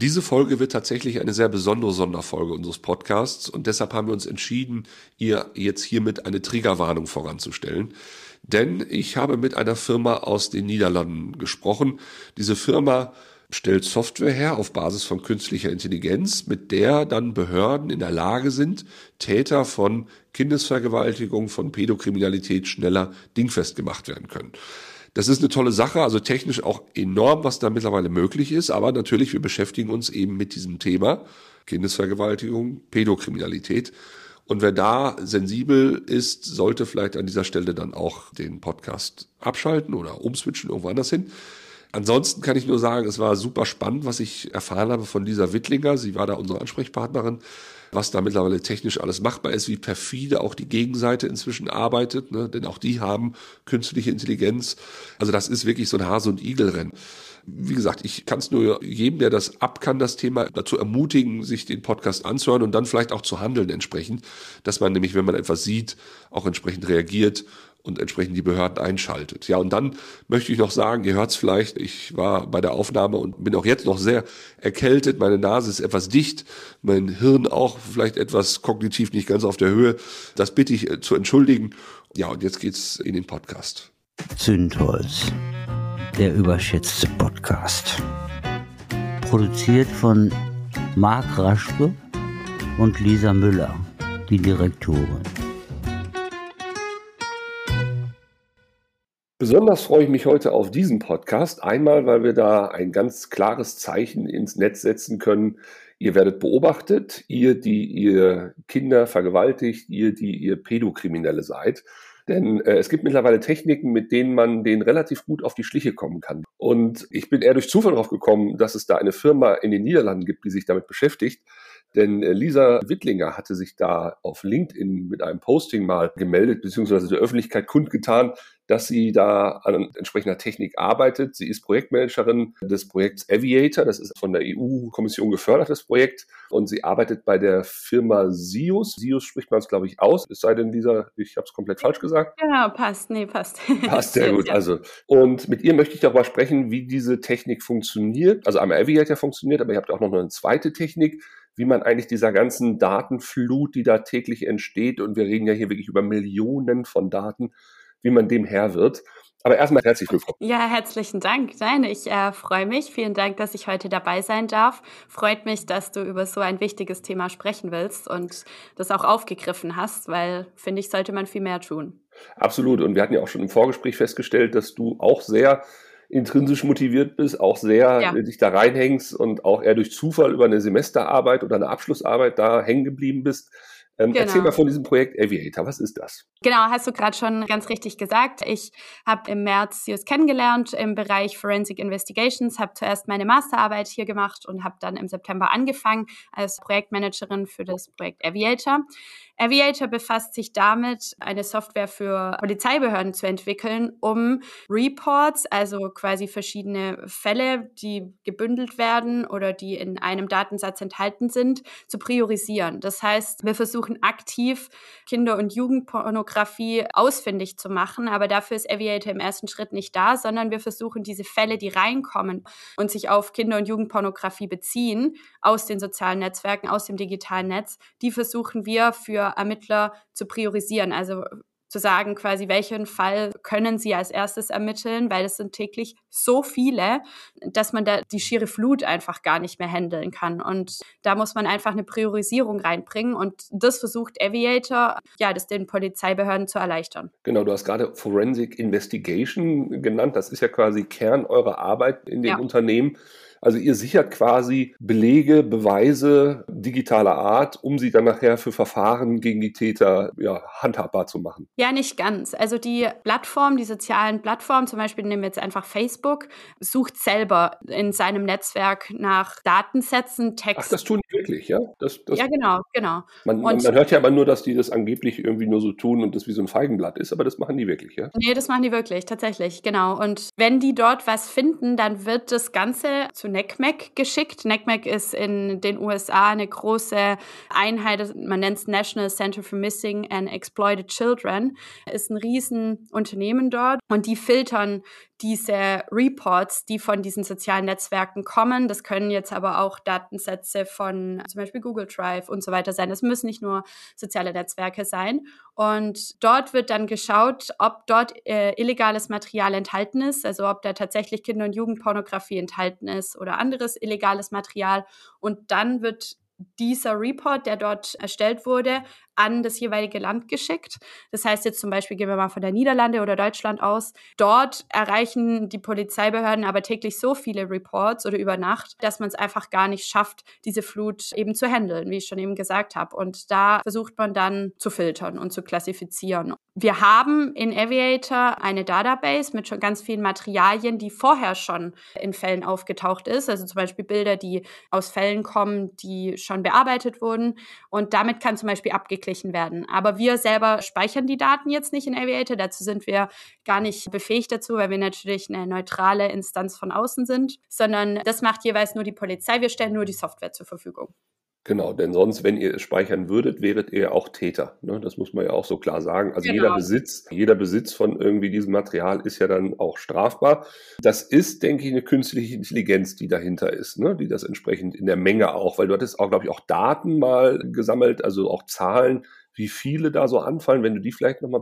Diese Folge wird tatsächlich eine sehr besondere Sonderfolge unseres Podcasts und deshalb haben wir uns entschieden, ihr jetzt hiermit eine Triggerwarnung voranzustellen. Denn ich habe mit einer Firma aus den Niederlanden gesprochen. Diese Firma stellt Software her auf Basis von künstlicher Intelligenz, mit der dann Behörden in der Lage sind, Täter von Kindesvergewaltigung, von Pädokriminalität schneller dingfest gemacht werden können. Das ist eine tolle Sache, also technisch auch enorm, was da mittlerweile möglich ist. Aber natürlich, wir beschäftigen uns eben mit diesem Thema Kindesvergewaltigung, Pädokriminalität. Und wer da sensibel ist, sollte vielleicht an dieser Stelle dann auch den Podcast abschalten oder umswitchen irgendwo anders hin. Ansonsten kann ich nur sagen, es war super spannend, was ich erfahren habe von Lisa Wittlinger. Sie war da unsere Ansprechpartnerin was da mittlerweile technisch alles machbar ist, wie perfide auch die Gegenseite inzwischen arbeitet, ne? denn auch die haben künstliche Intelligenz. Also das ist wirklich so ein Hase- und Igelrennen. Wie gesagt, ich kann es nur jedem, der das ab kann, das Thema dazu ermutigen, sich den Podcast anzuhören und dann vielleicht auch zu handeln entsprechend, dass man nämlich, wenn man etwas sieht, auch entsprechend reagiert und entsprechend die Behörden einschaltet. Ja, und dann möchte ich noch sagen, ihr hört es vielleicht, ich war bei der Aufnahme und bin auch jetzt noch sehr erkältet, meine Nase ist etwas dicht, mein Hirn auch vielleicht etwas kognitiv nicht ganz auf der Höhe. Das bitte ich äh, zu entschuldigen. Ja, und jetzt geht's in den Podcast. Zündholz, der überschätzte Podcast. Produziert von Marc Raschke und Lisa Müller, die Direktorin. Besonders freue ich mich heute auf diesen Podcast. Einmal, weil wir da ein ganz klares Zeichen ins Netz setzen können. Ihr werdet beobachtet, ihr, die ihr Kinder vergewaltigt, ihr, die ihr Pädokriminelle seid. Denn äh, es gibt mittlerweile Techniken, mit denen man denen relativ gut auf die Schliche kommen kann. Und ich bin eher durch Zufall darauf gekommen, dass es da eine Firma in den Niederlanden gibt, die sich damit beschäftigt. Denn äh, Lisa Wittlinger hatte sich da auf LinkedIn mit einem Posting mal gemeldet, beziehungsweise der Öffentlichkeit kundgetan, dass sie da an entsprechender Technik arbeitet. Sie ist Projektmanagerin des Projekts Aviator. Das ist von der EU-Kommission gefördertes Projekt. Und sie arbeitet bei der Firma Sius. Sius spricht man es, glaube ich, aus. Es sei denn, dieser, ich habe es komplett falsch gesagt. Genau, passt. Nee, passt. Passt sehr gut. Also, und mit ihr möchte ich darüber sprechen, wie diese Technik funktioniert. Also einmal Aviator funktioniert, aber ihr habt auch noch eine zweite Technik wie man eigentlich dieser ganzen Datenflut, die da täglich entsteht, und wir reden ja hier wirklich über Millionen von Daten, wie man dem Herr wird. Aber erstmal herzlich willkommen. Ja, herzlichen Dank. Nein, ich äh, freue mich. Vielen Dank, dass ich heute dabei sein darf. Freut mich, dass du über so ein wichtiges Thema sprechen willst und das auch aufgegriffen hast, weil, finde ich, sollte man viel mehr tun. Absolut. Und wir hatten ja auch schon im Vorgespräch festgestellt, dass du auch sehr intrinsisch motiviert bist, auch sehr ja. dich da reinhängst und auch eher durch Zufall über eine Semesterarbeit oder eine Abschlussarbeit da hängen geblieben bist. Ähm, genau. Erzähl mal von diesem Projekt Aviator. Was ist das? Genau, hast du gerade schon ganz richtig gesagt. Ich habe im März CIUS kennengelernt im Bereich Forensic Investigations, habe zuerst meine Masterarbeit hier gemacht und habe dann im September angefangen als Projektmanagerin für das Projekt Aviator. Aviator befasst sich damit, eine Software für Polizeibehörden zu entwickeln, um Reports, also quasi verschiedene Fälle, die gebündelt werden oder die in einem Datensatz enthalten sind, zu priorisieren. Das heißt, wir versuchen aktiv Kinder- und Jugendpornografie ausfindig zu machen, aber dafür ist Aviator im ersten Schritt nicht da, sondern wir versuchen diese Fälle, die reinkommen und sich auf Kinder- und Jugendpornografie beziehen, aus den sozialen Netzwerken, aus dem digitalen Netz, die versuchen wir für Ermittler zu priorisieren. Also zu sagen, quasi, welchen Fall können Sie als erstes ermitteln, weil es sind täglich so viele, dass man da die schiere Flut einfach gar nicht mehr handeln kann. Und da muss man einfach eine Priorisierung reinbringen. Und das versucht Aviator, ja, das den Polizeibehörden zu erleichtern. Genau, du hast gerade Forensic Investigation genannt. Das ist ja quasi Kern eurer Arbeit in den ja. Unternehmen. Also ihr sichert quasi Belege, Beweise digitaler Art, um sie dann nachher für Verfahren gegen die Täter ja, handhabbar zu machen. Ja, nicht ganz. Also die Plattform, die sozialen Plattformen, zum Beispiel nehmen wir jetzt einfach Facebook, sucht selber in seinem Netzwerk nach Datensätzen, Text. Ach, das tun die wirklich, ja? Das, das ja, genau, genau. Man, man, man, hört ja aber nur, dass die das angeblich irgendwie nur so tun und das wie so ein Feigenblatt ist, aber das machen die wirklich, ja? Nee, das machen die wirklich, tatsächlich, genau. Und wenn die dort was finden, dann wird das Ganze zu NECMEC geschickt. NECMEC ist in den USA eine große Einheit, man nennt es National Center for Missing and Exploited Children, ist ein Riesenunternehmen dort. Und die filtern diese Reports, die von diesen sozialen Netzwerken kommen. Das können jetzt aber auch Datensätze von zum Beispiel Google Drive und so weiter sein. Das müssen nicht nur soziale Netzwerke sein. Und dort wird dann geschaut, ob dort äh, illegales Material enthalten ist, also ob da tatsächlich Kinder- und Jugendpornografie enthalten ist oder anderes illegales Material. Und dann wird dieser Report, der dort erstellt wurde, an das jeweilige Land geschickt. Das heißt jetzt zum Beispiel, gehen wir mal von der Niederlande oder Deutschland aus, dort erreichen die Polizeibehörden aber täglich so viele Reports oder über Nacht, dass man es einfach gar nicht schafft, diese Flut eben zu handeln, wie ich schon eben gesagt habe. Und da versucht man dann zu filtern und zu klassifizieren. Wir haben in Aviator eine Database mit schon ganz vielen Materialien, die vorher schon in Fällen aufgetaucht ist. Also zum Beispiel Bilder, die aus Fällen kommen, die schon bearbeitet wurden. Und damit kann zum Beispiel abgeklärt ausgeglichen werden. Aber wir selber speichern die Daten jetzt nicht in Aviator. Dazu sind wir gar nicht befähigt dazu, weil wir natürlich eine neutrale Instanz von außen sind, sondern das macht jeweils nur die Polizei. Wir stellen nur die Software zur Verfügung. Genau, denn sonst, wenn ihr es speichern würdet, wäret ihr auch Täter. Ne? Das muss man ja auch so klar sagen. Also genau. jeder Besitz, jeder Besitz von irgendwie diesem Material ist ja dann auch strafbar. Das ist, denke ich, eine künstliche Intelligenz, die dahinter ist, ne? die das entsprechend in der Menge auch, weil du hattest auch, glaube ich, auch Daten mal gesammelt, also auch Zahlen, wie viele da so anfallen, wenn du die vielleicht nochmal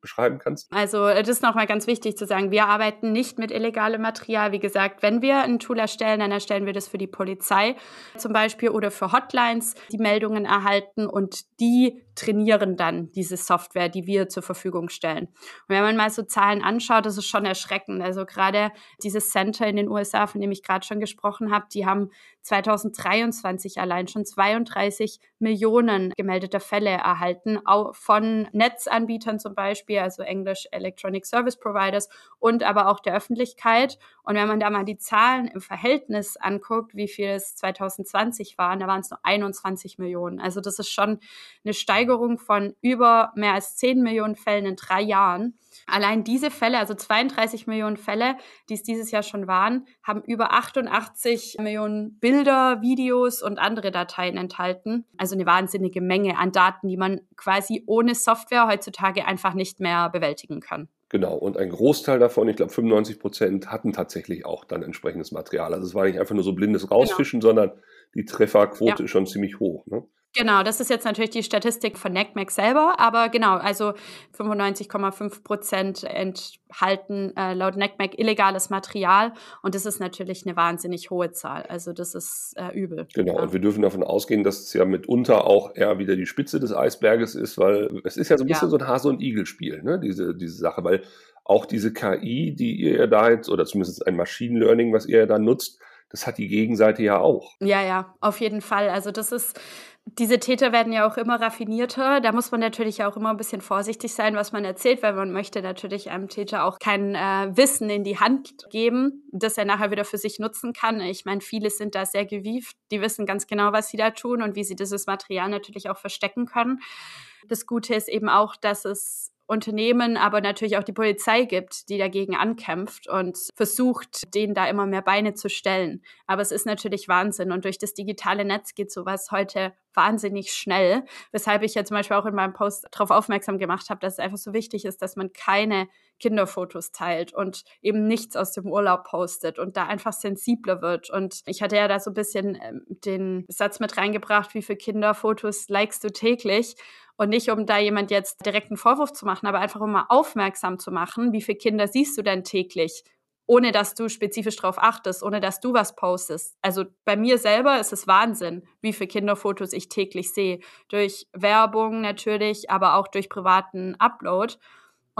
beschreiben kannst? Also das ist nochmal ganz wichtig zu sagen, wir arbeiten nicht mit illegalem Material. Wie gesagt, wenn wir ein Tool erstellen, dann erstellen wir das für die Polizei zum Beispiel oder für Hotlines, die Meldungen erhalten und die trainieren dann diese Software, die wir zur Verfügung stellen. Und wenn man mal so Zahlen anschaut, das ist schon erschreckend. Also gerade dieses Center in den USA, von dem ich gerade schon gesprochen habe, die haben 2023 allein schon 32 Millionen gemeldeter Fälle erhalten, auch von Netzanbietern zum Beispiel, also Englisch Electronic Service Providers und aber auch der Öffentlichkeit. Und wenn man da mal die Zahlen im Verhältnis anguckt, wie viel es 2020 waren, da waren es nur 21 Millionen. Also das ist schon eine Steigerung von über mehr als 10 Millionen Fällen in drei Jahren. Allein diese Fälle, also 32 Millionen Fälle, die es dieses Jahr schon waren, haben über 88 Millionen Bilder, Videos und andere Dateien enthalten. Also eine wahnsinnige Menge an Daten, die man quasi ohne Software heutzutage einfach nicht mehr bewältigen kann. Genau, und ein Großteil davon, ich glaube 95 Prozent, hatten tatsächlich auch dann entsprechendes Material. Also es war nicht einfach nur so blindes genau. Rausfischen, genau. sondern die Trefferquote ja. ist schon ziemlich hoch. Ne? Genau, das ist jetzt natürlich die Statistik von NECMEC selber, aber genau, also 95,5 Prozent enthalten äh, laut NECMEC illegales Material und das ist natürlich eine wahnsinnig hohe Zahl. Also das ist äh, übel. Genau, ja. und wir dürfen davon ausgehen, dass es ja mitunter auch eher wieder die Spitze des Eisberges ist, weil es ist ja so ein bisschen ja. so ein Hase- und Igel-Spiel, ne? diese, diese Sache, weil auch diese KI, die ihr ja da jetzt, oder zumindest ein Machine Learning, was ihr ja da nutzt, das hat die Gegenseite ja auch. Ja, ja, auf jeden Fall. Also das ist diese Täter werden ja auch immer raffinierter. Da muss man natürlich auch immer ein bisschen vorsichtig sein, was man erzählt, weil man möchte natürlich einem Täter auch kein äh, Wissen in die Hand geben, das er nachher wieder für sich nutzen kann. Ich meine, viele sind da sehr gewieft. Die wissen ganz genau, was sie da tun und wie sie dieses Material natürlich auch verstecken können. Das Gute ist eben auch, dass es Unternehmen, aber natürlich auch die Polizei gibt, die dagegen ankämpft und versucht, denen da immer mehr Beine zu stellen. Aber es ist natürlich Wahnsinn und durch das digitale Netz geht sowas heute wahnsinnig schnell, weshalb ich ja zum Beispiel auch in meinem Post darauf aufmerksam gemacht habe, dass es einfach so wichtig ist, dass man keine Kinderfotos teilt und eben nichts aus dem Urlaub postet und da einfach sensibler wird. Und ich hatte ja da so ein bisschen ähm, den Satz mit reingebracht, wie viele Kinderfotos likest du täglich? Und nicht, um da jemand jetzt direkt einen Vorwurf zu machen, aber einfach um mal aufmerksam zu machen, wie viele Kinder siehst du denn täglich? ohne dass du spezifisch darauf achtest, ohne dass du was postest. Also bei mir selber ist es Wahnsinn, wie viele Kinderfotos ich täglich sehe. Durch Werbung natürlich, aber auch durch privaten Upload.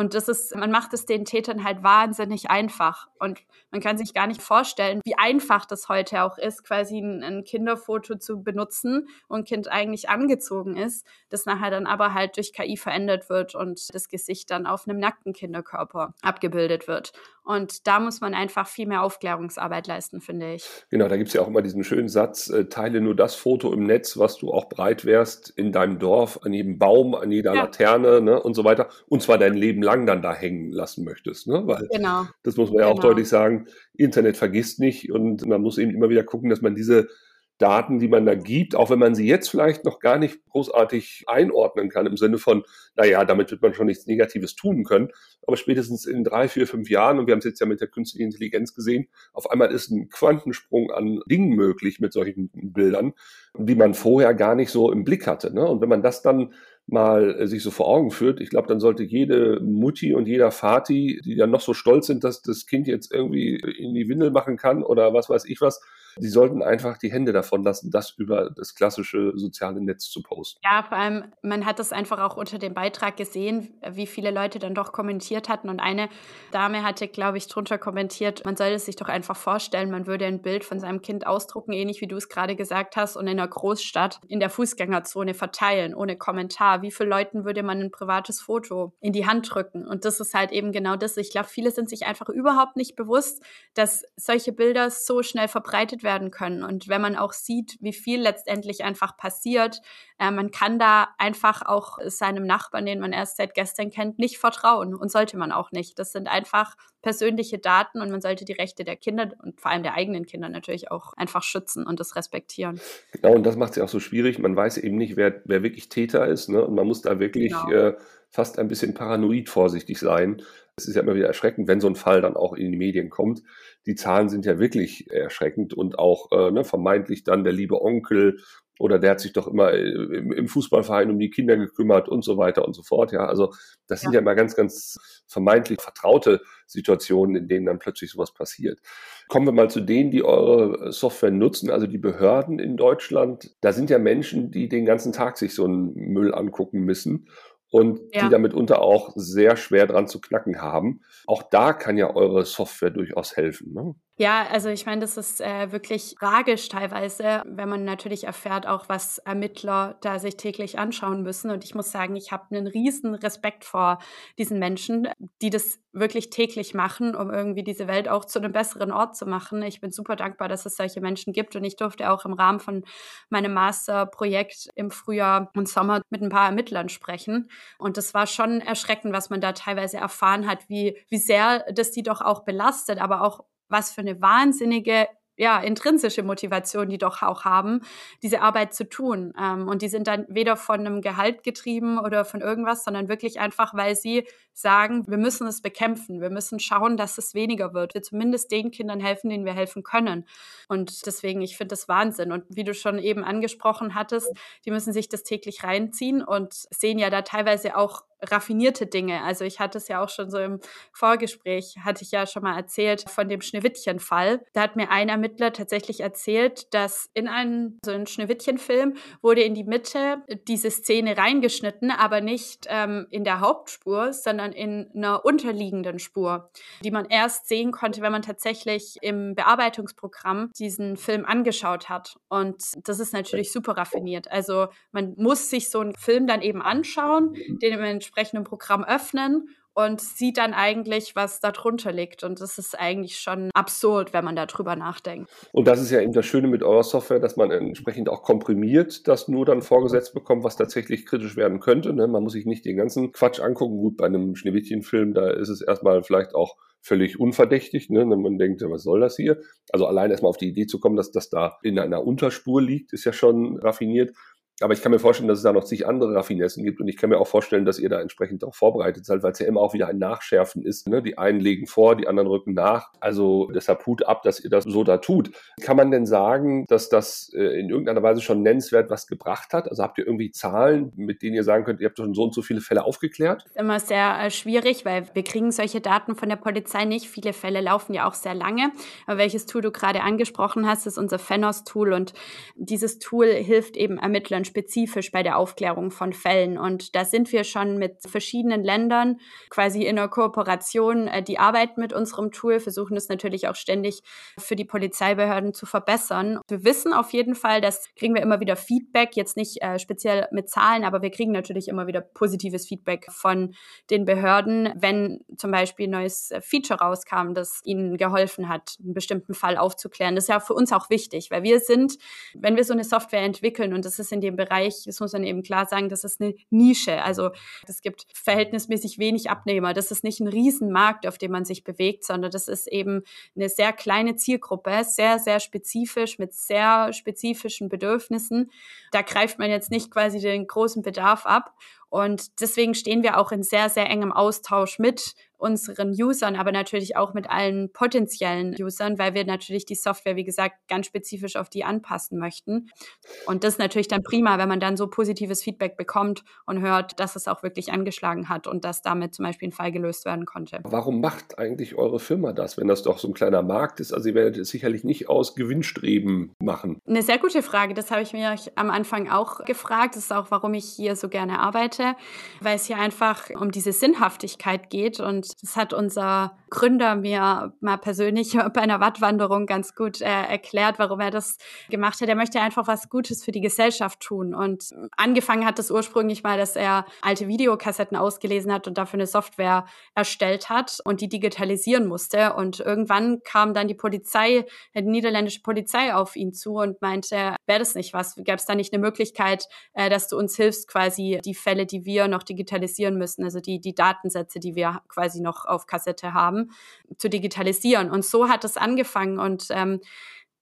Und das ist, man macht es den Tätern halt wahnsinnig einfach. Und man kann sich gar nicht vorstellen, wie einfach das heute auch ist, quasi ein, ein Kinderfoto zu benutzen und Kind eigentlich angezogen ist, das nachher dann aber halt durch KI verändert wird und das Gesicht dann auf einem nackten Kinderkörper abgebildet wird. Und da muss man einfach viel mehr Aufklärungsarbeit leisten, finde ich. Genau, da gibt es ja auch immer diesen schönen Satz, äh, teile nur das Foto im Netz, was du auch breit wärst in deinem Dorf, an jedem Baum, an jeder ja. Laterne ne, und so weiter. Und zwar dein Leben lang dann da hängen lassen möchtest. Ne? Weil genau. das muss man ja auch genau. deutlich sagen, Internet vergisst nicht und man muss eben immer wieder gucken, dass man diese Daten, die man da gibt, auch wenn man sie jetzt vielleicht noch gar nicht großartig einordnen kann, im Sinne von, naja, damit wird man schon nichts Negatives tun können. Aber spätestens in drei, vier, fünf Jahren, und wir haben es jetzt ja mit der künstlichen Intelligenz gesehen, auf einmal ist ein Quantensprung an Dingen möglich mit solchen Bildern, die man vorher gar nicht so im Blick hatte. Ne? Und wenn man das dann mal äh, sich so vor Augen führt, ich glaube, dann sollte jede Mutti und jeder Vati, die dann noch so stolz sind, dass das Kind jetzt irgendwie in die Windel machen kann oder was weiß ich was, die sollten einfach die Hände davon lassen, das über das klassische soziale Netz zu posten. Ja, vor allem, man hat das einfach auch unter dem Beitrag gesehen, wie viele Leute dann doch kommentiert hatten. Und eine Dame hatte, glaube ich, drunter kommentiert, man soll es sich doch einfach vorstellen, man würde ein Bild von seinem Kind ausdrucken, ähnlich wie du es gerade gesagt hast, und in einer Großstadt in der Fußgängerzone verteilen, ohne Kommentar. Wie vielen Leuten würde man ein privates Foto in die Hand drücken? Und das ist halt eben genau das. Ich glaube, viele sind sich einfach überhaupt nicht bewusst, dass solche Bilder so schnell verbreitet werden können. Und wenn man auch sieht, wie viel letztendlich einfach passiert, äh, man kann da einfach auch seinem Nachbarn, den man erst seit gestern kennt, nicht vertrauen und sollte man auch nicht. Das sind einfach persönliche Daten und man sollte die Rechte der Kinder und vor allem der eigenen Kinder natürlich auch einfach schützen und das respektieren. Genau, und das macht es ja auch so schwierig. Man weiß eben nicht, wer, wer wirklich Täter ist. Ne? Und man muss da wirklich genau. äh, fast ein bisschen paranoid vorsichtig sein. Es ist ja immer wieder erschreckend, wenn so ein Fall dann auch in die Medien kommt. Die Zahlen sind ja wirklich erschreckend und auch äh, ne, vermeintlich dann der liebe Onkel oder der hat sich doch immer äh, im, im, Fußballverein um die Kinder gekümmert und so weiter und so fort. Ja, also das sind ja, ja immer ganz, ganz vermeintlich vertraute Situationen, in denen dann plötzlich sowas passiert. Kommen wir mal zu denen, die eure Software nutzen, also die Behörden in Deutschland. Da sind ja Menschen, die den ganzen Tag sich so einen Müll angucken müssen und ja. die damit unter auch sehr schwer dran zu knacken haben. Auch da kann ja eure Software durchaus helfen. Ne? Ja, also ich meine, das ist äh, wirklich tragisch teilweise, wenn man natürlich erfährt, auch was Ermittler da sich täglich anschauen müssen. Und ich muss sagen, ich habe einen riesen Respekt vor diesen Menschen, die das wirklich täglich machen, um irgendwie diese Welt auch zu einem besseren Ort zu machen. Ich bin super dankbar, dass es solche Menschen gibt. Und ich durfte auch im Rahmen von meinem Masterprojekt im Frühjahr und Sommer mit ein paar Ermittlern sprechen. Und das war schon erschreckend, was man da teilweise erfahren hat, wie, wie sehr das die doch auch belastet, aber auch was für eine wahnsinnige ja, intrinsische Motivation, die doch auch haben, diese Arbeit zu tun. Ähm, und die sind dann weder von einem Gehalt getrieben oder von irgendwas, sondern wirklich einfach, weil sie sagen, wir müssen es bekämpfen, wir müssen schauen, dass es weniger wird, wir zumindest den Kindern helfen, denen wir helfen können. Und deswegen, ich finde das Wahnsinn. Und wie du schon eben angesprochen hattest, die müssen sich das täglich reinziehen und sehen ja da teilweise auch raffinierte Dinge. Also ich hatte es ja auch schon so im Vorgespräch, hatte ich ja schon mal erzählt von dem Schneewittchen-Fall. Da hat mir ein Ermittler tatsächlich erzählt, dass in einen so einen Schneewittchen-Film wurde in die Mitte diese Szene reingeschnitten, aber nicht ähm, in der Hauptspur, sondern in einer unterliegenden Spur, die man erst sehen konnte, wenn man tatsächlich im Bearbeitungsprogramm diesen Film angeschaut hat. Und das ist natürlich super raffiniert. Also man muss sich so einen Film dann eben anschauen, den man entsprechenden Programm öffnen und sieht dann eigentlich, was darunter liegt. Und das ist eigentlich schon absurd, wenn man darüber nachdenkt. Und das ist ja eben das Schöne mit eurer Software, dass man entsprechend auch komprimiert das nur dann vorgesetzt bekommt, was tatsächlich kritisch werden könnte. Ne? Man muss sich nicht den ganzen Quatsch angucken. Gut, bei einem Schneewittchenfilm, da ist es erstmal vielleicht auch völlig unverdächtig, ne? wenn man denkt, was soll das hier? Also allein erstmal auf die Idee zu kommen, dass das da in einer Unterspur liegt, ist ja schon raffiniert. Aber ich kann mir vorstellen, dass es da noch zig andere Raffinessen gibt und ich kann mir auch vorstellen, dass ihr da entsprechend auch vorbereitet seid, weil es ja immer auch wieder ein Nachschärfen ist. Ne? Die einen legen vor, die anderen rücken nach. Also deshalb Hut ab, dass ihr das so da tut. Kann man denn sagen, dass das äh, in irgendeiner Weise schon nennenswert was gebracht hat? Also habt ihr irgendwie Zahlen, mit denen ihr sagen könnt, ihr habt schon so und so viele Fälle aufgeklärt? Das ist immer sehr äh, schwierig, weil wir kriegen solche Daten von der Polizei nicht. Viele Fälle laufen ja auch sehr lange. Aber welches Tool du gerade angesprochen hast, ist unser Fenos-Tool und dieses Tool hilft eben Ermittlern spezifisch bei der Aufklärung von Fällen. Und da sind wir schon mit verschiedenen Ländern quasi in einer Kooperation, äh, die arbeiten mit unserem Tool, versuchen es natürlich auch ständig für die Polizeibehörden zu verbessern. Wir wissen auf jeden Fall, dass kriegen wir immer wieder Feedback, jetzt nicht äh, speziell mit Zahlen, aber wir kriegen natürlich immer wieder positives Feedback von den Behörden, wenn zum Beispiel ein neues Feature rauskam, das ihnen geholfen hat, einen bestimmten Fall aufzuklären. Das ist ja für uns auch wichtig, weil wir sind, wenn wir so eine Software entwickeln und das ist in dem Bereich, das muss man eben klar sagen, das ist eine Nische. Also es gibt verhältnismäßig wenig Abnehmer. Das ist nicht ein Riesenmarkt, auf dem man sich bewegt, sondern das ist eben eine sehr kleine Zielgruppe, sehr, sehr spezifisch, mit sehr spezifischen Bedürfnissen. Da greift man jetzt nicht quasi den großen Bedarf ab. Und deswegen stehen wir auch in sehr, sehr engem Austausch mit unseren Usern, aber natürlich auch mit allen potenziellen Usern, weil wir natürlich die Software, wie gesagt, ganz spezifisch auf die anpassen möchten. Und das ist natürlich dann prima, wenn man dann so positives Feedback bekommt und hört, dass es auch wirklich angeschlagen hat und dass damit zum Beispiel ein Fall gelöst werden konnte. Warum macht eigentlich eure Firma das, wenn das doch so ein kleiner Markt ist? Also ihr werdet es sicherlich nicht aus Gewinnstreben machen. Eine sehr gute Frage. Das habe ich mir am Anfang auch gefragt. Das ist auch, warum ich hier so gerne arbeite, weil es hier einfach um diese Sinnhaftigkeit geht und das hat unser Gründer mir mal persönlich bei einer Wattwanderung ganz gut äh, erklärt, warum er das gemacht hat. Er möchte einfach was Gutes für die Gesellschaft tun. Und angefangen hat es ursprünglich mal, dass er alte Videokassetten ausgelesen hat und dafür eine Software erstellt hat und die digitalisieren musste. Und irgendwann kam dann die Polizei, die niederländische Polizei auf ihn zu und meinte, wäre das nicht was? Gäbe es da nicht eine Möglichkeit, äh, dass du uns hilfst, quasi die Fälle, die wir noch digitalisieren müssen, also die, die Datensätze, die wir quasi noch auf Kassette haben, zu digitalisieren. Und so hat es angefangen. Und ähm,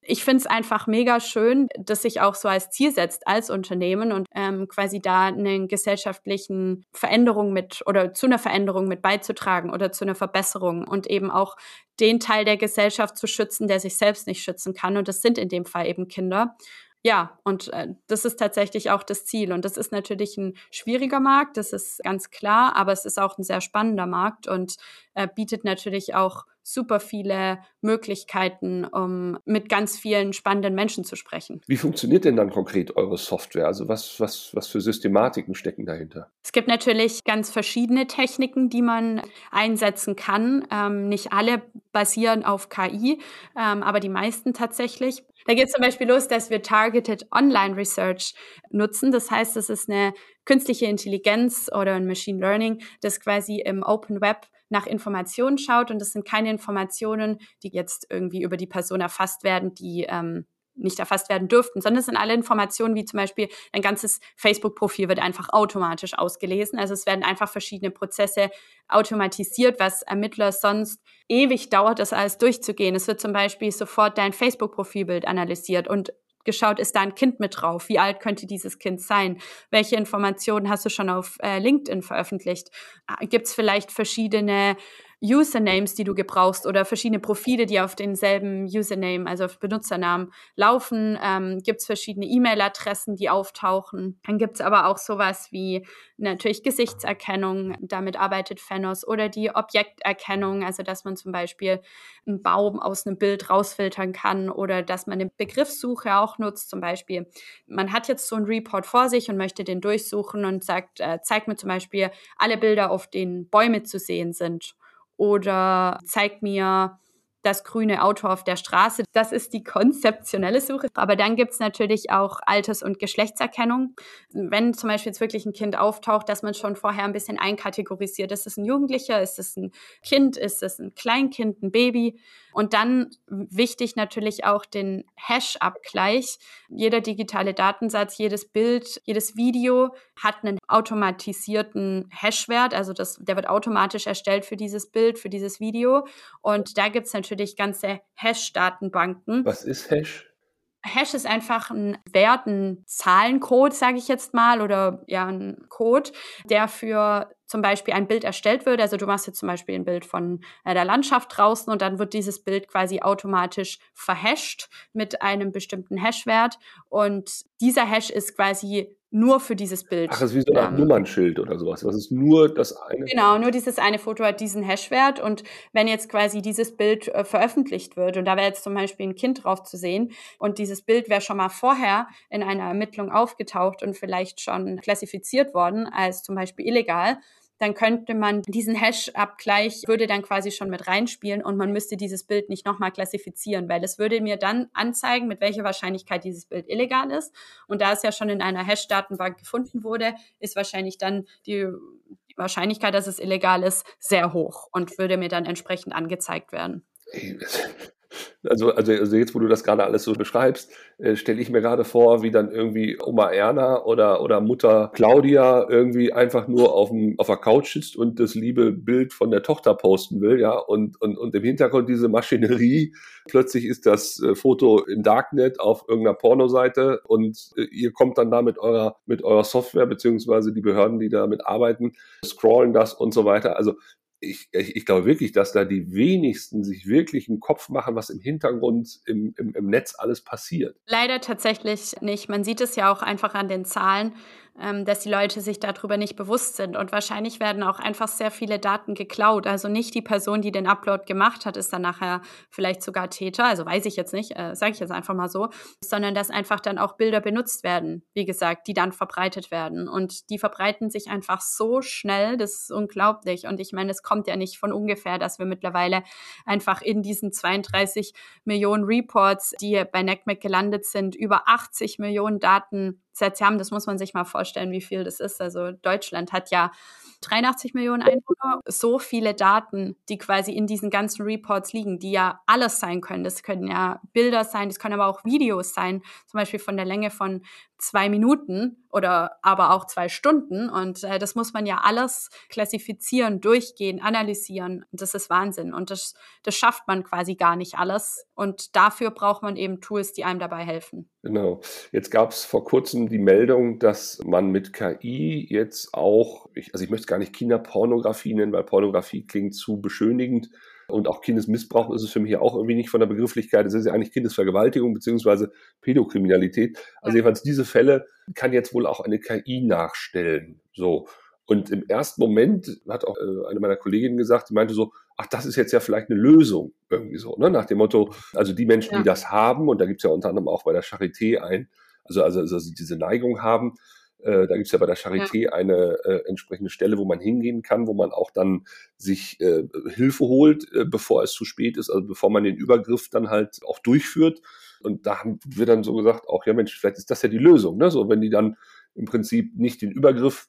ich finde es einfach mega schön, dass sich auch so als Ziel setzt als Unternehmen und ähm, quasi da eine gesellschaftlichen Veränderung mit oder zu einer Veränderung mit beizutragen oder zu einer Verbesserung und eben auch den Teil der Gesellschaft zu schützen, der sich selbst nicht schützen kann. Und das sind in dem Fall eben Kinder. Ja, und äh, das ist tatsächlich auch das Ziel. Und das ist natürlich ein schwieriger Markt, das ist ganz klar, aber es ist auch ein sehr spannender Markt und äh, bietet natürlich auch super viele Möglichkeiten, um mit ganz vielen spannenden Menschen zu sprechen. Wie funktioniert denn dann konkret eure Software? Also was, was, was für Systematiken stecken dahinter? Es gibt natürlich ganz verschiedene Techniken, die man einsetzen kann. Ähm, nicht alle basieren auf KI, ähm, aber die meisten tatsächlich. Da geht es zum Beispiel los, dass wir Targeted Online Research nutzen. Das heißt, es ist eine künstliche Intelligenz oder ein Machine Learning, das quasi im Open Web nach Informationen schaut. Und das sind keine Informationen, die jetzt irgendwie über die Person erfasst werden, die ähm, nicht erfasst werden dürften, sondern es sind alle Informationen, wie zum Beispiel ein ganzes Facebook-Profil wird einfach automatisch ausgelesen. Also es werden einfach verschiedene Prozesse automatisiert, was Ermittler sonst ewig dauert, das alles durchzugehen. Es wird zum Beispiel sofort dein Facebook-Profilbild analysiert und geschaut, ist da ein Kind mit drauf? Wie alt könnte dieses Kind sein? Welche Informationen hast du schon auf äh, LinkedIn veröffentlicht? Ah, Gibt es vielleicht verschiedene Usernames, die du gebrauchst oder verschiedene Profile, die auf denselben Username, also auf Benutzernamen laufen. Ähm, gibt es verschiedene E-Mail-Adressen, die auftauchen. Dann gibt es aber auch sowas wie natürlich Gesichtserkennung, damit arbeitet Phenos, oder die Objekterkennung, also dass man zum Beispiel einen Baum aus einem Bild rausfiltern kann oder dass man eine Begriffssuche auch nutzt. Zum Beispiel, man hat jetzt so einen Report vor sich und möchte den durchsuchen und sagt, äh, zeigt mir zum Beispiel alle Bilder, auf denen Bäume zu sehen sind oder zeig mir das grüne Auto auf der Straße. Das ist die konzeptionelle Suche. Aber dann gibt es natürlich auch Alters- und Geschlechtserkennung. Wenn zum Beispiel jetzt wirklich ein Kind auftaucht, dass man schon vorher ein bisschen einkategorisiert. Ist es ein Jugendlicher? Ist es ein Kind? Ist es ein Kleinkind, ein Baby? Und dann wichtig natürlich auch den Hash-Abgleich. Jeder digitale Datensatz, jedes Bild, jedes Video hat einen automatisierten Hash-Wert. Also das, der wird automatisch erstellt für dieses Bild, für dieses Video. Und da gibt es natürlich ganze Hash-Datenbanken. Was ist Hash? Hash ist einfach ein Wert, ein Zahlencode, sage ich jetzt mal, oder ja, ein Code, der für zum Beispiel ein Bild erstellt wird. Also du machst jetzt zum Beispiel ein Bild von äh, der Landschaft draußen und dann wird dieses Bild quasi automatisch verhasht mit einem bestimmten Hashwert. Und dieser Hash ist quasi nur für dieses Bild. Ach, das ist wie so ein ähm, Nummernschild oder sowas. Das ist nur das eine. Genau, nur dieses eine Foto hat diesen Hashwert. Und wenn jetzt quasi dieses Bild äh, veröffentlicht wird und da wäre jetzt zum Beispiel ein Kind drauf zu sehen und dieses Bild wäre schon mal vorher in einer Ermittlung aufgetaucht und vielleicht schon klassifiziert worden als zum Beispiel illegal, dann könnte man diesen Hash-Abgleich würde dann quasi schon mit reinspielen und man müsste dieses Bild nicht nochmal klassifizieren, weil es würde mir dann anzeigen, mit welcher Wahrscheinlichkeit dieses Bild illegal ist. Und da es ja schon in einer Hash-Datenbank gefunden wurde, ist wahrscheinlich dann die Wahrscheinlichkeit, dass es illegal ist, sehr hoch und würde mir dann entsprechend angezeigt werden. Also, also, also jetzt, wo du das gerade alles so beschreibst, äh, stelle ich mir gerade vor, wie dann irgendwie Oma Erna oder, oder Mutter Claudia irgendwie einfach nur auf, auf der Couch sitzt und das liebe Bild von der Tochter posten will, ja, und, und, und im Hintergrund diese Maschinerie. Plötzlich ist das äh, Foto im Darknet auf irgendeiner Pornoseite und äh, ihr kommt dann da mit eurer, mit eurer Software, beziehungsweise die Behörden, die damit arbeiten, scrollen das und so weiter. Also ich, ich, ich glaube wirklich, dass da die wenigsten sich wirklich einen Kopf machen, was im Hintergrund im, im, im Netz alles passiert. Leider tatsächlich nicht. Man sieht es ja auch einfach an den Zahlen dass die Leute sich darüber nicht bewusst sind. Und wahrscheinlich werden auch einfach sehr viele Daten geklaut. Also nicht die Person, die den Upload gemacht hat, ist dann nachher vielleicht sogar Täter. Also weiß ich jetzt nicht, äh, sage ich jetzt einfach mal so, sondern dass einfach dann auch Bilder benutzt werden, wie gesagt, die dann verbreitet werden. Und die verbreiten sich einfach so schnell, das ist unglaublich. Und ich meine, es kommt ja nicht von ungefähr, dass wir mittlerweile einfach in diesen 32 Millionen Reports, die bei NECMEC gelandet sind, über 80 Millionen Daten Haben. Das muss man sich mal vorstellen, wie viel das ist. Also Deutschland hat ja 83 Millionen Einwohner, so viele Daten, die quasi in diesen ganzen Reports liegen, die ja alles sein können. Das können ja Bilder sein, das können aber auch Videos sein, zum Beispiel von der Länge von zwei Minuten oder aber auch zwei Stunden. Und äh, das muss man ja alles klassifizieren, durchgehen, analysieren. Das ist Wahnsinn. Und das, das schafft man quasi gar nicht alles. Und dafür braucht man eben Tools, die einem dabei helfen. Genau. Jetzt gab es vor kurzem die Meldung, dass man mit KI jetzt auch, ich, also ich möchte gar nicht Kinderpornografie nennen, weil Pornografie klingt zu beschönigend. Und auch Kindesmissbrauch ist es für mich auch irgendwie nicht von der Begrifflichkeit. Es ist ja eigentlich Kindesvergewaltigung beziehungsweise Pädokriminalität. Also jedenfalls diese Fälle kann jetzt wohl auch eine KI nachstellen. So. Und im ersten Moment hat auch äh, eine meiner Kolleginnen gesagt, die meinte so, ach, das ist jetzt ja vielleicht eine Lösung, irgendwie so, ne? Nach dem Motto, also die Menschen, ja. die das haben, und da gibt's ja unter anderem auch bei der Charité ein, also, also, also diese Neigung haben, äh, da gibt's ja bei der Charité ja. eine äh, entsprechende Stelle, wo man hingehen kann, wo man auch dann sich äh, Hilfe holt, äh, bevor es zu spät ist, also bevor man den Übergriff dann halt auch durchführt. Und da haben wir dann so gesagt, auch ja Mensch, vielleicht ist das ja die Lösung, ne? So, wenn die dann im Prinzip nicht den Übergriff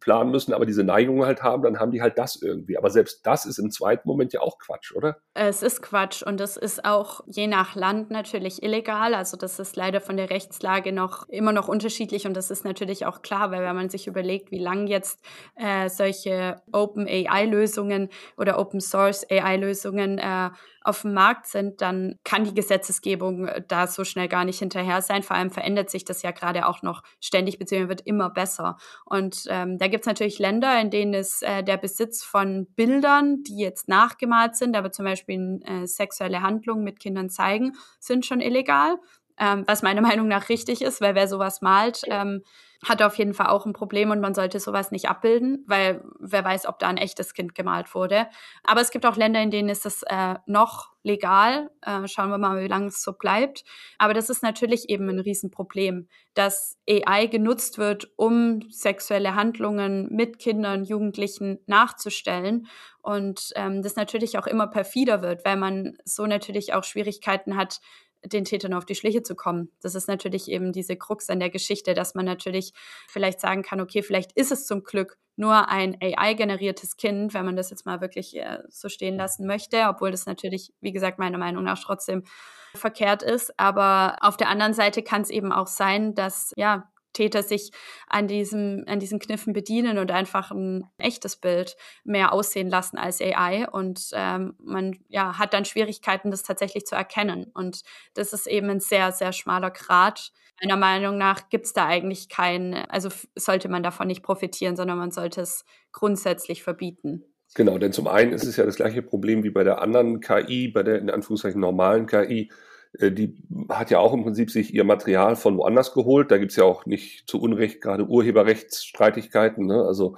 planen müssen, aber diese Neigung halt haben, dann haben die halt das irgendwie. Aber selbst das ist im zweiten Moment ja auch Quatsch, oder? Es ist Quatsch und es ist auch je nach Land natürlich illegal. Also das ist leider von der Rechtslage noch immer noch unterschiedlich und das ist natürlich auch klar, weil wenn man sich überlegt, wie lange jetzt äh, solche Open AI-Lösungen oder Open Source AI-Lösungen äh, auf dem Markt sind, dann kann die Gesetzesgebung äh, da so schnell gar nicht hinterher sein. Vor allem verändert sich das ja gerade auch noch ständig, beziehungsweise wird immer besser. Und ähm, da gibt es natürlich Länder, in denen ist äh, der Besitz von Bildern, die jetzt nachgemalt sind, aber zum Beispiel äh, sexuelle Handlungen mit Kindern zeigen, sind schon illegal. Ähm, was meiner Meinung nach richtig ist, weil wer sowas malt, ähm, hat auf jeden Fall auch ein Problem und man sollte sowas nicht abbilden, weil wer weiß, ob da ein echtes Kind gemalt wurde. Aber es gibt auch Länder, in denen ist es äh, noch legal. Äh, schauen wir mal, wie lange es so bleibt. Aber das ist natürlich eben ein Riesenproblem, dass AI genutzt wird, um sexuelle Handlungen mit Kindern, Jugendlichen nachzustellen. Und ähm, das natürlich auch immer perfider wird, weil man so natürlich auch Schwierigkeiten hat, den Tätern auf die Schliche zu kommen. Das ist natürlich eben diese Krux an der Geschichte, dass man natürlich vielleicht sagen kann, okay, vielleicht ist es zum Glück nur ein AI-generiertes Kind, wenn man das jetzt mal wirklich äh, so stehen lassen möchte, obwohl das natürlich, wie gesagt, meiner Meinung nach trotzdem verkehrt ist. Aber auf der anderen Seite kann es eben auch sein, dass ja Täter sich an diesem, an diesen Kniffen bedienen und einfach ein echtes Bild mehr aussehen lassen als AI. Und ähm, man ja, hat dann Schwierigkeiten, das tatsächlich zu erkennen. Und das ist eben ein sehr, sehr schmaler Grad. Meiner Meinung nach gibt es da eigentlich kein, also sollte man davon nicht profitieren, sondern man sollte es grundsätzlich verbieten. Genau, denn zum einen ist es ja das gleiche Problem wie bei der anderen KI, bei der in Anführungszeichen normalen KI die hat ja auch im Prinzip sich ihr Material von woanders geholt. Da gibt's ja auch nicht zu Unrecht gerade Urheberrechtsstreitigkeiten. Ne? Also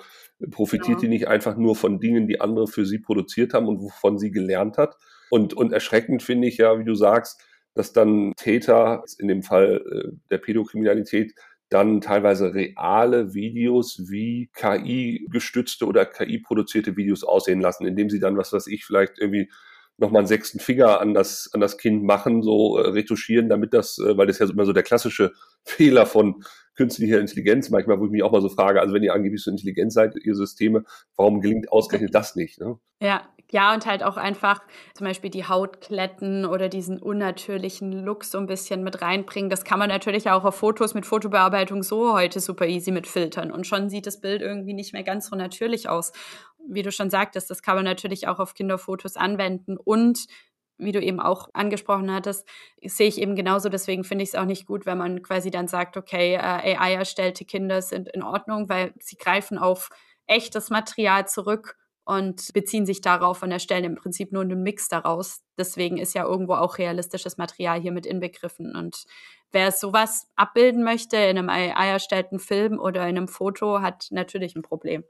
profitiert ja. die nicht einfach nur von Dingen, die andere für sie produziert haben und wovon sie gelernt hat. Und, und erschreckend finde ich ja, wie du sagst, dass dann Täter, in dem Fall äh, der Pädokriminalität, dann teilweise reale Videos wie KI-gestützte oder KI-produzierte Videos aussehen lassen, indem sie dann, was weiß ich, vielleicht irgendwie nochmal einen sechsten Finger an das, an das Kind machen, so äh, retuschieren, damit das, äh, weil das ja immer so der klassische Fehler von künstlicher Intelligenz manchmal, wo ich mich auch mal so frage, also wenn ihr angeblich so intelligent seid, ihr Systeme, warum gelingt ausgerechnet das nicht? Ne? Ja, Ja, und halt auch einfach zum Beispiel die Hautkletten oder diesen unnatürlichen Look so ein bisschen mit reinbringen. Das kann man natürlich auch auf Fotos mit Fotobearbeitung so heute super easy mit filtern. Und schon sieht das Bild irgendwie nicht mehr ganz so natürlich aus. Wie du schon sagtest, das kann man natürlich auch auf Kinderfotos anwenden. Und wie du eben auch angesprochen hattest, sehe ich eben genauso. Deswegen finde ich es auch nicht gut, wenn man quasi dann sagt, okay, äh, AI erstellte Kinder sind in Ordnung, weil sie greifen auf echtes Material zurück und beziehen sich darauf und erstellen im Prinzip nur einen Mix daraus. Deswegen ist ja irgendwo auch realistisches Material hier mit inbegriffen. Und wer sowas abbilden möchte in einem AI erstellten Film oder in einem Foto, hat natürlich ein Problem.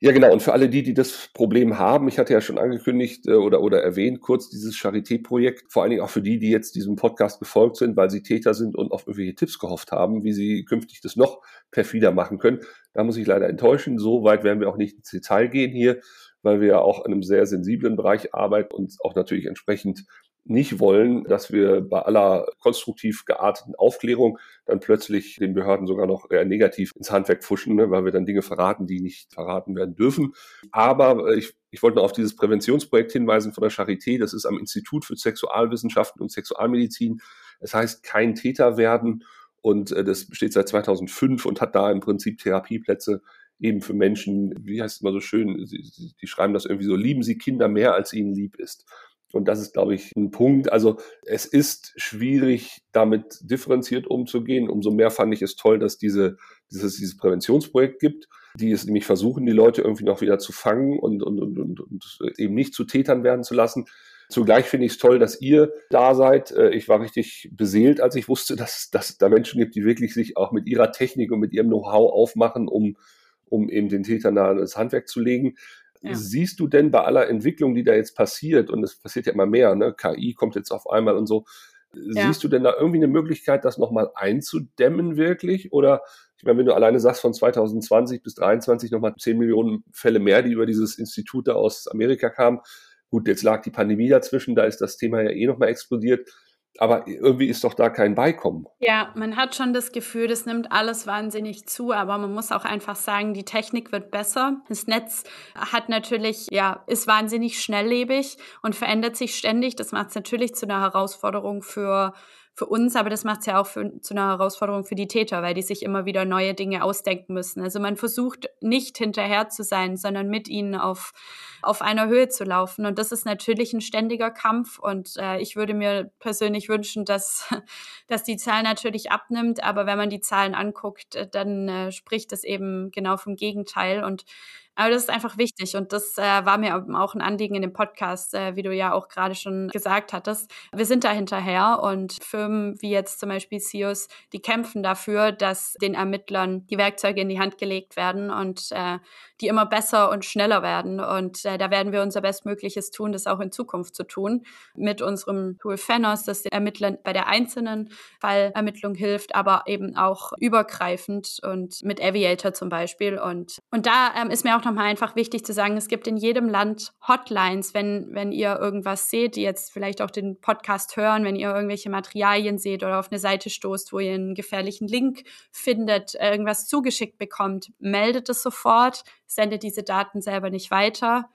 Ja, genau. Und für alle die, die das Problem haben, ich hatte ja schon angekündigt äh, oder, oder erwähnt, kurz dieses Charité-Projekt, vor allen Dingen auch für die, die jetzt diesem Podcast gefolgt sind, weil sie Täter sind und auf irgendwelche Tipps gehofft haben, wie sie künftig das noch perfider machen können. Da muss ich leider enttäuschen. So weit werden wir auch nicht ins Detail gehen hier, weil wir ja auch in einem sehr sensiblen Bereich arbeiten und auch natürlich entsprechend nicht wollen, dass wir bei aller konstruktiv gearteten Aufklärung dann plötzlich den Behörden sogar noch eher negativ ins Handwerk pfuschen, ne, weil wir dann Dinge verraten, die nicht verraten werden dürfen. Aber äh, ich, ich wollte noch auf dieses Präventionsprojekt hinweisen von der Charité. Das ist am Institut für Sexualwissenschaften und Sexualmedizin. Es heißt kein Täter werden und äh, das besteht seit 2005 und hat da im Prinzip Therapieplätze eben für Menschen, wie heißt es mal so schön, sie, sie, die schreiben das irgendwie so, lieben sie Kinder mehr, als ihnen lieb ist. Und das ist, glaube ich, ein Punkt. Also es ist schwierig, damit differenziert umzugehen. Umso mehr fand ich es toll, dass diese, dieses, dieses Präventionsprojekt gibt, die es nämlich versuchen, die Leute irgendwie noch wieder zu fangen und, und, und, und, und eben nicht zu Tätern werden zu lassen. Zugleich finde ich es toll, dass ihr da seid. Äh, ich war richtig beseelt, als ich wusste, dass, dass es da Menschen gibt, die wirklich sich auch mit ihrer Technik und mit ihrem Know-how aufmachen, um, um eben den Tätern da das Handwerk zu legen. Ja. Siehst du denn bei aller Entwicklung, die da jetzt passiert, und es passiert ja immer mehr, ne? KI kommt jetzt auf einmal und so, ja. siehst du denn da irgendwie eine Möglichkeit, das nochmal einzudämmen wirklich? Oder ich meine, wenn du alleine sagst, von 2020 bis 2023 nochmal 10 Millionen Fälle mehr, die über dieses Institut da aus Amerika kamen. Gut, jetzt lag die Pandemie dazwischen, da ist das Thema ja eh nochmal explodiert aber irgendwie ist doch da kein Beikommen. Ja, man hat schon das Gefühl, das nimmt alles wahnsinnig zu, aber man muss auch einfach sagen, die Technik wird besser. Das Netz hat natürlich, ja, ist wahnsinnig schnelllebig und verändert sich ständig. Das macht es natürlich zu einer Herausforderung für für uns, aber das macht es ja auch für, zu einer Herausforderung für die Täter, weil die sich immer wieder neue Dinge ausdenken müssen. Also man versucht nicht hinterher zu sein, sondern mit ihnen auf, auf einer Höhe zu laufen. Und das ist natürlich ein ständiger Kampf. Und äh, ich würde mir persönlich wünschen, dass, dass die Zahl natürlich abnimmt. Aber wenn man die Zahlen anguckt, äh, dann äh, spricht das eben genau vom Gegenteil. Und aber das ist einfach wichtig und das äh, war mir auch ein Anliegen in dem Podcast, äh, wie du ja auch gerade schon gesagt hattest. Wir sind da hinterher und Firmen wie jetzt zum Beispiel CIOs, die kämpfen dafür, dass den Ermittlern die Werkzeuge in die Hand gelegt werden und äh, die immer besser und schneller werden. Und äh, da werden wir unser Bestmögliches tun, das auch in Zukunft zu tun. Mit unserem Tool Phenos, das den Ermittlern bei der einzelnen Fallermittlung hilft, aber eben auch übergreifend und mit Aviator zum Beispiel. Und, und da ähm, ist mir auch nochmal einfach wichtig zu sagen, es gibt in jedem Land Hotlines, wenn, wenn ihr irgendwas seht, die jetzt vielleicht auch den Podcast hören, wenn ihr irgendwelche Materialien seht oder auf eine Seite stoßt, wo ihr einen gefährlichen Link findet, irgendwas zugeschickt bekommt, meldet es sofort, sendet diese Daten selber nicht weiter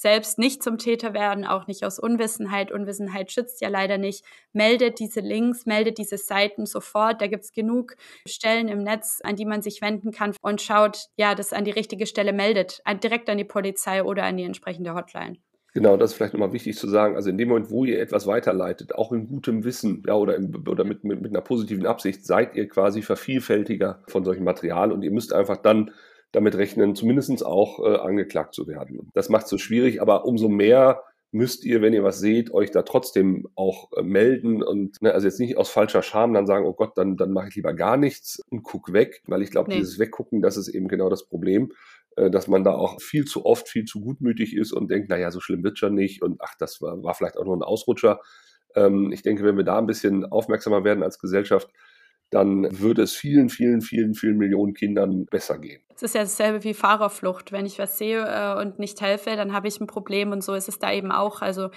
selbst nicht zum Täter werden, auch nicht aus Unwissenheit. Unwissenheit schützt ja leider nicht. Meldet diese Links, meldet diese Seiten sofort. Da gibt's genug Stellen im Netz, an die man sich wenden kann und schaut, ja, das an die richtige Stelle meldet, direkt an die Polizei oder an die entsprechende Hotline. Genau, das ist vielleicht nochmal wichtig zu sagen. Also in dem Moment, wo ihr etwas weiterleitet, auch in gutem Wissen ja, oder, im, oder mit, mit, mit einer positiven Absicht, seid ihr quasi Vervielfältiger von solchem Material und ihr müsst einfach dann damit rechnen, zumindestens auch äh, angeklagt zu werden. Das macht es so schwierig, aber umso mehr müsst ihr, wenn ihr was seht, euch da trotzdem auch äh, melden und ne, also jetzt nicht aus falscher Scham dann sagen, oh Gott, dann, dann mache ich lieber gar nichts und guck weg, weil ich glaube, nee. dieses Weggucken, das ist eben genau das Problem, äh, dass man da auch viel zu oft, viel zu gutmütig ist und denkt, naja, so schlimm wird schon nicht und ach, das war, war vielleicht auch nur ein Ausrutscher. Ähm, ich denke, wenn wir da ein bisschen aufmerksamer werden als Gesellschaft, dann würde es vielen, vielen, vielen, vielen Millionen Kindern besser gehen. Es ist ja dasselbe wie Fahrerflucht. Wenn ich was sehe äh, und nicht helfe, dann habe ich ein Problem und so ist es da eben auch. Also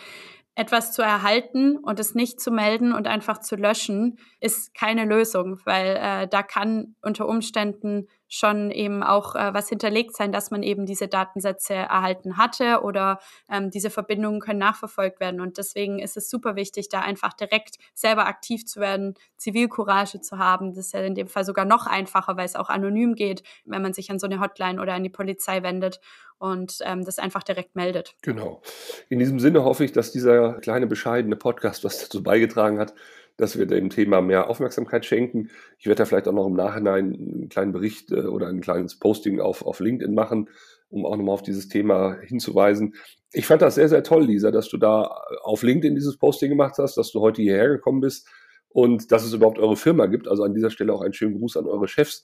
etwas zu erhalten und es nicht zu melden und einfach zu löschen, ist keine Lösung, weil äh, da kann unter Umständen schon eben auch äh, was hinterlegt sein, dass man eben diese Datensätze erhalten hatte oder ähm, diese Verbindungen können nachverfolgt werden. Und deswegen ist es super wichtig, da einfach direkt selber aktiv zu werden, Zivilcourage zu haben. Das ist ja in dem Fall sogar noch einfacher, weil es auch anonym geht, wenn man sich an so eine Hotline oder an die Polizei wendet und ähm, das einfach direkt meldet. Genau. In diesem Sinne hoffe ich, dass dieser kleine bescheidene Podcast was dazu beigetragen hat, dass wir dem Thema mehr Aufmerksamkeit schenken. Ich werde da vielleicht auch noch im Nachhinein einen kleinen Bericht äh, oder ein kleines Posting auf, auf LinkedIn machen, um auch nochmal auf dieses Thema hinzuweisen. Ich fand das sehr, sehr toll, Lisa, dass du da auf LinkedIn dieses Posting gemacht hast, dass du heute hierher gekommen bist und dass es überhaupt eure Firma gibt. Also an dieser Stelle auch einen schönen Gruß an eure Chefs,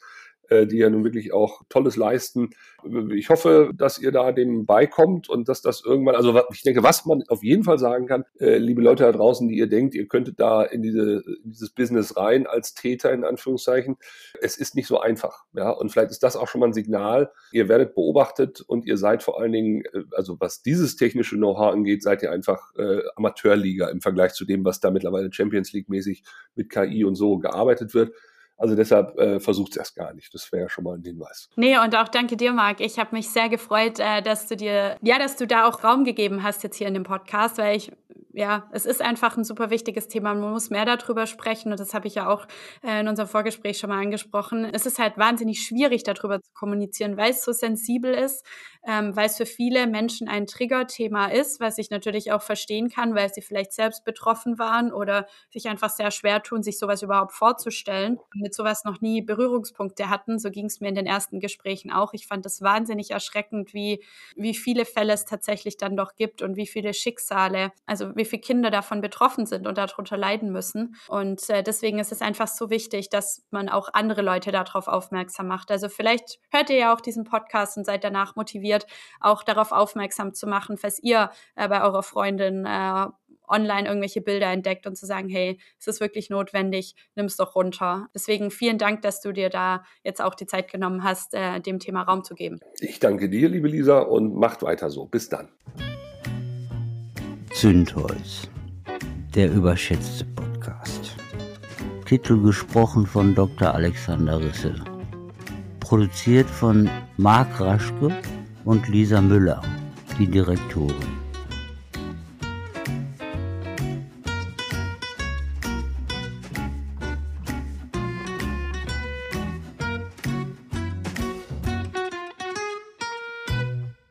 die ja nun wirklich auch Tolles leisten. Ich hoffe, dass ihr da dem beikommt und dass das irgendwann, also ich denke, was man auf jeden Fall sagen kann, äh, liebe Leute da draußen, die ihr denkt, ihr könntet da in, diese, in dieses Business rein als Täter in Anführungszeichen, es ist nicht so einfach. Ja, und vielleicht ist das auch schon mal ein Signal. Ihr werdet beobachtet und ihr seid vor allen Dingen, äh, also was dieses technische Know-how angeht, seid ihr einfach äh, Amateurliga im Vergleich zu dem, was da mittlerweile Champions League mäßig mit KI und so gearbeitet wird. Also deshalb äh, versucht es erst gar nicht. Das wäre ja schon mal ein Hinweis. Nee, und auch danke dir, Marc. Ich habe mich sehr gefreut, äh, dass du dir, ja, dass du da auch Raum gegeben hast jetzt hier in dem Podcast, weil ich ja, es ist einfach ein super wichtiges Thema. Man muss mehr darüber sprechen und das habe ich ja auch äh, in unserem Vorgespräch schon mal angesprochen. Es ist halt wahnsinnig schwierig, darüber zu kommunizieren, weil es so sensibel ist, ähm, weil es für viele Menschen ein Triggerthema ist, was ich natürlich auch verstehen kann, weil sie vielleicht selbst betroffen waren oder sich einfach sehr schwer tun, sich sowas überhaupt vorzustellen und mit sowas noch nie Berührungspunkte hatten. So ging es mir in den ersten Gesprächen auch. Ich fand es wahnsinnig erschreckend, wie, wie viele Fälle es tatsächlich dann doch gibt und wie viele Schicksale, also wie viele Kinder davon betroffen sind und darunter leiden müssen. Und äh, deswegen ist es einfach so wichtig, dass man auch andere Leute darauf aufmerksam macht. Also vielleicht hört ihr ja auch diesen Podcast und seid danach motiviert, auch darauf aufmerksam zu machen, falls ihr äh, bei eurer Freundin äh, online irgendwelche Bilder entdeckt und zu sagen, hey, es ist wirklich notwendig, nimm es doch runter. Deswegen vielen Dank, dass du dir da jetzt auch die Zeit genommen hast, äh, dem Thema Raum zu geben. Ich danke dir, liebe Lisa, und macht weiter so. Bis dann. Zündholz, der überschätzte Podcast. Titel gesprochen von Dr. Alexander Risse. Produziert von Marc Raschke und Lisa Müller, die Direktorin.